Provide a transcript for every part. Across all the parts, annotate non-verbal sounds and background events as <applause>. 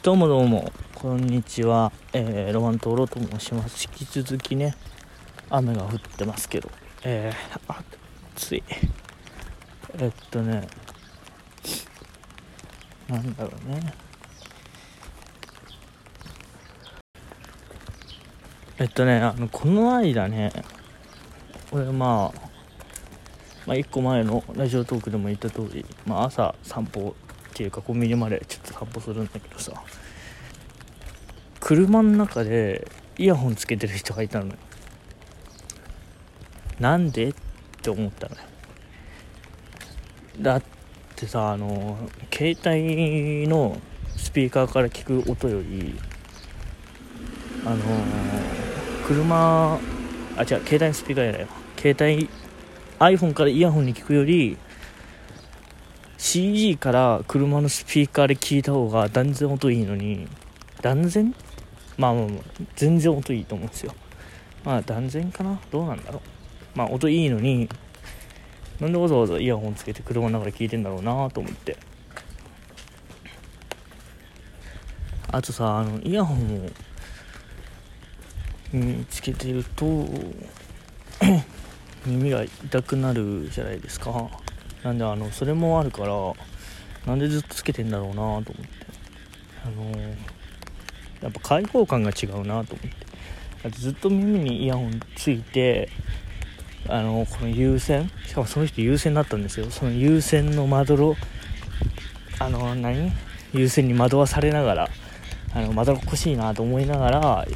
どうもどうも、こんにちは。えー、ロマントロと申します。引き続きね、雨が降ってますけど、えー、暑い。えっとね、なんだろうね。えっとね、あの、この間ね、俺まあ、まあ、1個前のラジオトークでも言った通り、まあ、朝散歩っていうかコンビニまでちょっと散歩するんだけどさ。車の中でイヤホンつけてる人がいたのよ。なんで？って思ったのよ。だってさあの携帯のスピーカーから聞く音よりあの車あ違う携帯のスピーカーやないよ携帯 iPhone からイヤホンに聞くより CG から車のスピーカーで聞いた方が断然音いいのに断然？まあまあまあ全然音いいと思うんですよ。まあ断然かな？どうなんだろう？まあ音いいのになんでわざわざイヤホンつけて車の中で聞いてんだろうなと思って。あとさあのイヤホンをにつけてると <coughs> 耳が痛くなるじゃないですか。なんであのそれもあるからなんでずっとつけてんだろうなと思って。あのー、やっぱ開放感が違うなと思って。だってずっと耳にイヤホンついてあのー、この優先しかもその人優先だったんですよ。その優先のまどろあのー、何？優先に惑わされながらあのまどろっこしいなと思いながら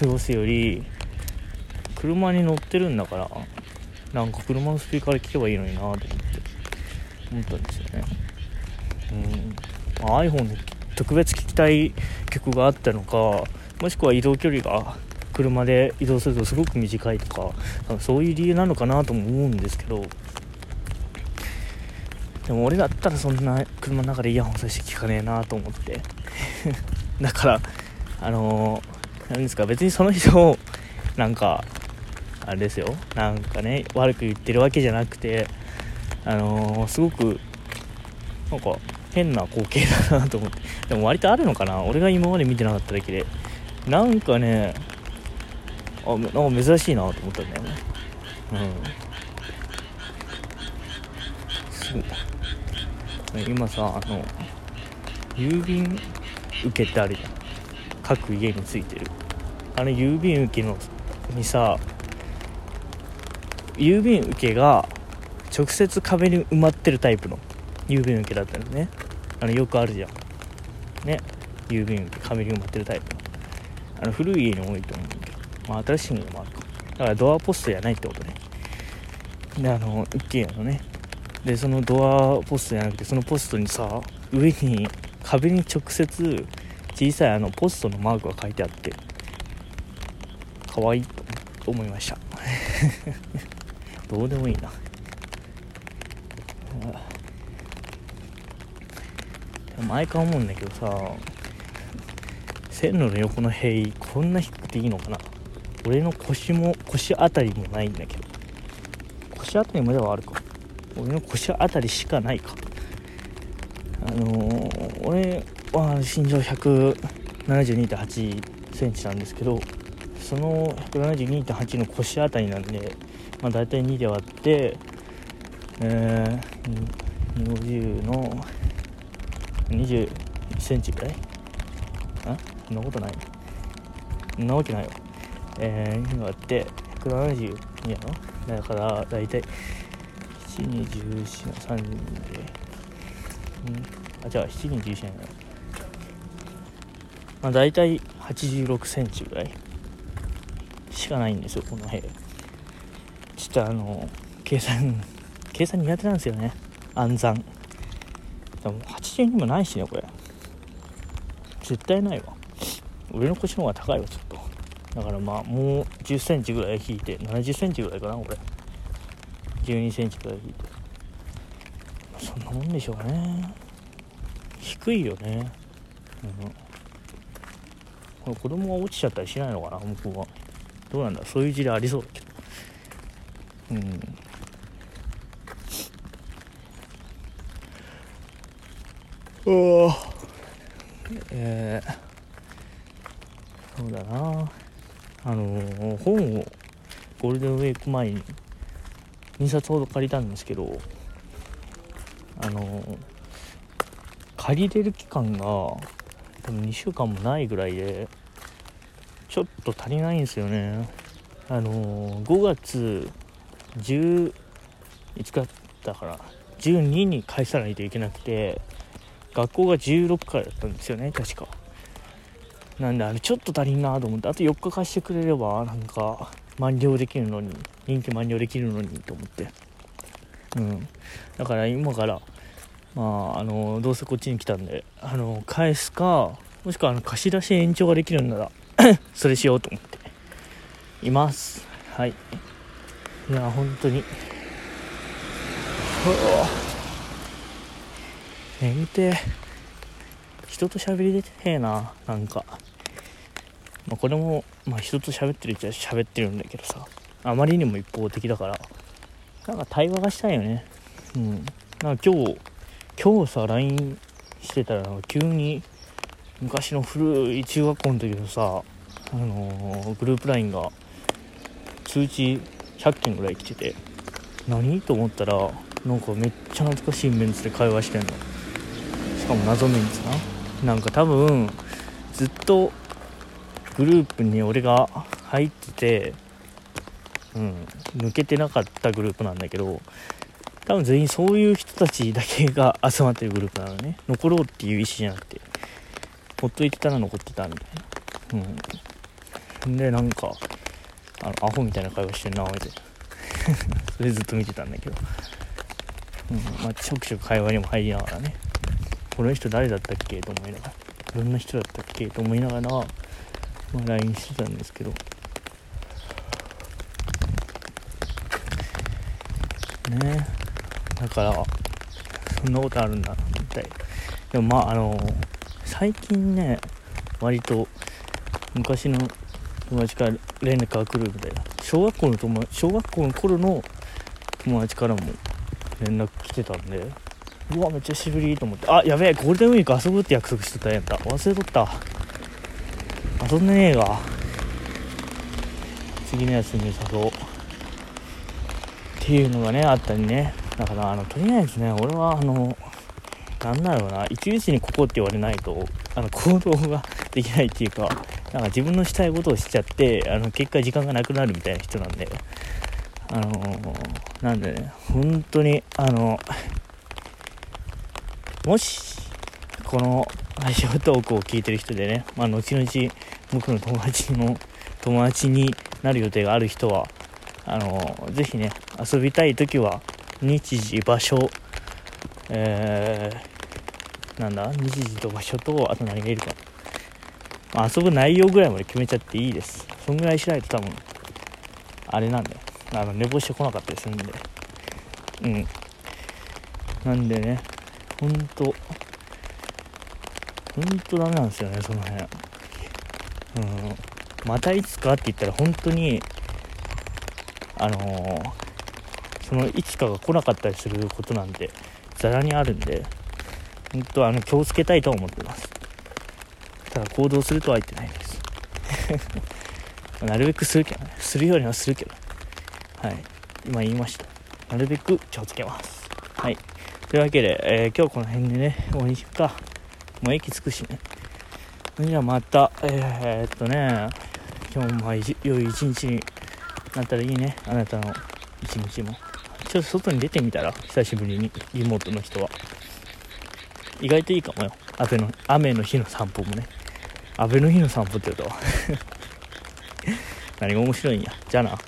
過ごすより車に乗ってるんだからなんか車のスピーカーで聞けばいいのになと思って。思ったんですよね。うん、ま、iPhone で特別聴きたい曲があったのかもしくは移動距離が車で移動するとすごく短いとかそういう理由なのかなとも思うんですけど。でも俺だったらそんな車の中でイヤホンさせて聞かねえなと思って。<laughs> だからあのー、ですか別にその人をなんかあれですよ。なんかね悪く言ってるわけじゃなくてあのー、すごくなんか変な光景だなと思って。<laughs> でも割とあるのかな。俺が今まで見てなかっただけで。なんかねあなんか珍しいなと思ったんだよね。うん。そう今さあの郵便受けってあるじゃん。各家についてる。あの郵便受けのにさ郵便受けが直接壁に埋まってるタイプの郵便受けだったのね。あのよくあるじゃん。ね。郵便受け壁に埋まってるタイプの。あの古い家に多いと思うんだけど、まあ、新しい家もあるかだからドアポストじゃないってことね。であの一軒家のね。でそのドアポストじゃなくてそのポストにさ上に壁に直接小さいあのポストのマークが書いてあって。可愛いと思いました。<laughs> どうでもいいな。毎回思うんだけどさ線路の横の塀こんな低くていいのかな？俺の腰も腰あたりもないんだけど。腰あたりまではあるか。俺の腰あたりしかないか。あのー、俺は身長172.8センチなんですけどその172.8の腰あたりなんで、まあ、大体2で割ってえー、50の21センチぐらいあそんなことないそんなわけないよえー、今割って172やろだから大体7に14の3でうんあじゃあ7に14やなまあ大体86センチぐらいしかないんですよこの部屋ちょっとあの計算計算苦手なんですよね。暗算。でも80にもないしねこれ。絶対ないわ。俺の腰の方が高いわちょっと。だからまあもう1 0センチぐらい引いて7 0センチぐらいかなこれ。1 2センチぐらい引いて。そんなもんでしょうね。低いよね。うん。これ子供が落ちちゃったりしないのかな向こうは。どうなんだそういう事例ありそうだけど。うん。えー、そうだな。あのー、本をゴールデンウィーク前に2冊ほど借りたんですけどあのー、借りれる期間が多分2週間もないぐらいでちょっと足りないんですよね。あのー、5月10いつかだから12に返さないといけなくて学校が16からだったんですよね確か。なんであれちょっと足りんなと思ってあと4日貸してくれればなんか満了できるのに任期満了できるのにと思って。うん。だから今からまああのどうせこっちに来たんであの返すかもしくはあの貸し出し延長ができるんなら <coughs> それしようと思っています。はい。いや本当に。うわ。眠て。人と喋りでてへえななんか、まあ、これも、まあ、人と喋ってるっちゃ喋ってるんだけどさ。あまりにも一方的だから。なんか対話がしたいよね。うん。なんか今日今日さ LINE してたら急に昔の古い中学校の時のさあのー、グループ LINE が通知100件ぐらい来てて。何？と思ったらなんかめっちゃ懐かしいメンツで会話してんの。かも謎メンツな。なんか多分ずっとグループに俺が入っててうん抜けてなかったグループなんだけど多分全員そういう人たちだけが <laughs> 集まってるグループなのね。残ろうっていう意思じゃなくてほっといてたら残ってたみたいな。うん。でなんかあのアホみたいな会話してるな俺。で <laughs> それずっと見てたんだけど。うん。まあ、ちょくちょく会話にも入りながらね。この人誰だったっけと思いながらどんな人だったっけと思いながら、まあ、LINE してたんですけど。ね。だからそんなことあるんだみたいでもまああの最近ね割と昔の友達から連絡が来るみたいな。小学校の友小学校の頃の友達からも連絡来てたんで。うわめっちゃしぶりと思って。あやべえゴールデンウィーク遊ぶって約束してたやんだ忘れとった。遊んでねえが。次の休みに誘おう。っていうのがねあったりね。だからあのとりあえずね俺はあのなんだろうな。一日にここって言われないとあの行動が <laughs> できないっていうかなんか自分のしたいことをしちゃってあの結果時間がなくなるみたいな人なんで。あの、なんでね、本当に、あの、もし、このラジオトークを聞いてる人でね、まあ、後々僕の友達の友達になる予定がある人は、あの、ぜひね、遊びたい時は、日時、場所、えー、なんだ、日時と場所と、あと何がいるか。まあ、遊ぶ内容ぐらいまで決めちゃっていいです。そんぐらいしないと多分、あれなんだよ。あの寝坊してこなかったりするんでうんなんでねほんと。ほんとダメなんですよねその辺。うん。またいつかって言ったら本当にあのー、そのいつかが来なかったりすることなんてざらにあるんで本当あの気をつけたいと思ってます。ただ行動するとは言ってないです。<laughs> なるべくするけどね。するようにはするけどはい。今言いました。なるべく気をつけます。というわけで、えー、今日この辺でね、終わりにしようか。もう駅着くしね。じゃあまた、えー、っとね、今日もまあ良い一日になったらいいね。あなたの一日も。ちょっと外に出てみたら、久しぶりに、リモートの人は。意外といいかもよ。雨の、雨の日の散歩もね。雨の日の散歩って言うと。<laughs> 何が面白いんや。じゃあな。